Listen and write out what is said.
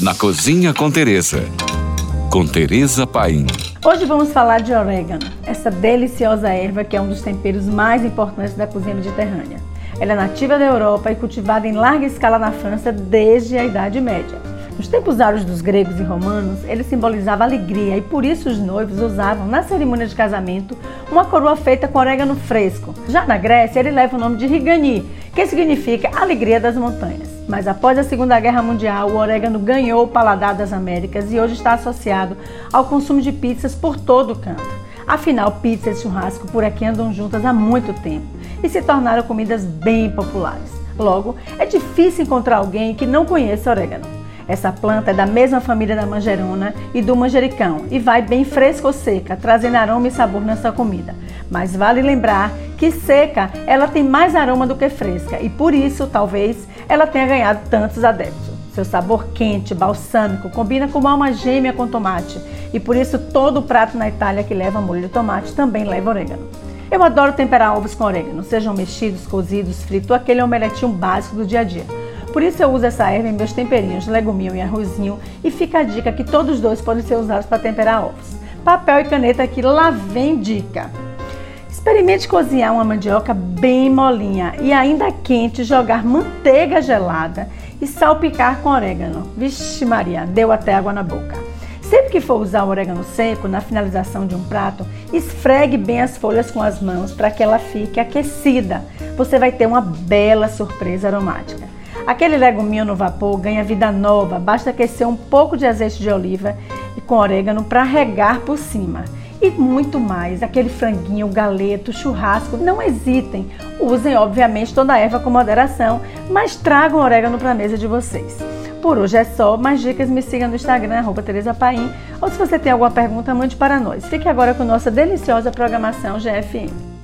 Na Cozinha com Teresa. Com Teresa Paim. Hoje vamos falar de orégano, essa deliciosa erva que é um dos temperos mais importantes da cozinha mediterrânea. Ela é nativa da Europa e cultivada em larga escala na França desde a Idade Média. Nos tempos áureos dos gregos e romanos, ele simbolizava alegria e por isso os noivos usavam na cerimônia de casamento uma coroa feita com orégano fresco. Já na Grécia, ele leva o nome de Rigani, que significa alegria das montanhas. Mas após a Segunda Guerra Mundial, o orégano ganhou o paladar das Américas e hoje está associado ao consumo de pizzas por todo o canto. Afinal, pizza e churrasco por aqui andam juntas há muito tempo e se tornaram comidas bem populares. Logo, é difícil encontrar alguém que não conheça orégano. Essa planta é da mesma família da manjerona e do manjericão e vai bem fresca ou seca, trazendo aroma e sabor na sua comida. Mas vale lembrar que seca ela tem mais aroma do que fresca e por isso talvez ela tenha ganhado tantos adeptos. Seu sabor quente, balsâmico, combina com uma alma gêmea com tomate e por isso todo prato na Itália que leva molho de tomate também leva orégano. Eu adoro temperar ovos com orégano, sejam mexidos, cozidos, fritos aquele omeletinho básico do dia a dia. Por isso eu uso essa erva em meus temperinhos, leguminho e arrozinho. E fica a dica que todos os dois podem ser usados para temperar ovos. Papel e caneta aqui, lá vem dica. Experimente cozinhar uma mandioca bem molinha e ainda quente, jogar manteiga gelada e salpicar com orégano. Vixe Maria, deu até água na boca. Sempre que for usar o orégano seco na finalização de um prato, esfregue bem as folhas com as mãos para que ela fique aquecida. Você vai ter uma bela surpresa aromática. Aquele leguminho no vapor ganha vida nova, basta aquecer um pouco de azeite de oliva e com orégano para regar por cima. E muito mais, aquele franguinho, galeto, churrasco, não hesitem. Usem, obviamente, toda a erva com moderação, mas tragam orégano para a mesa de vocês. Por hoje é só, mais dicas me siga no Instagram, arroba Tereza Paim, ou se você tem alguma pergunta, mande para nós. Fique agora com nossa deliciosa programação GFM.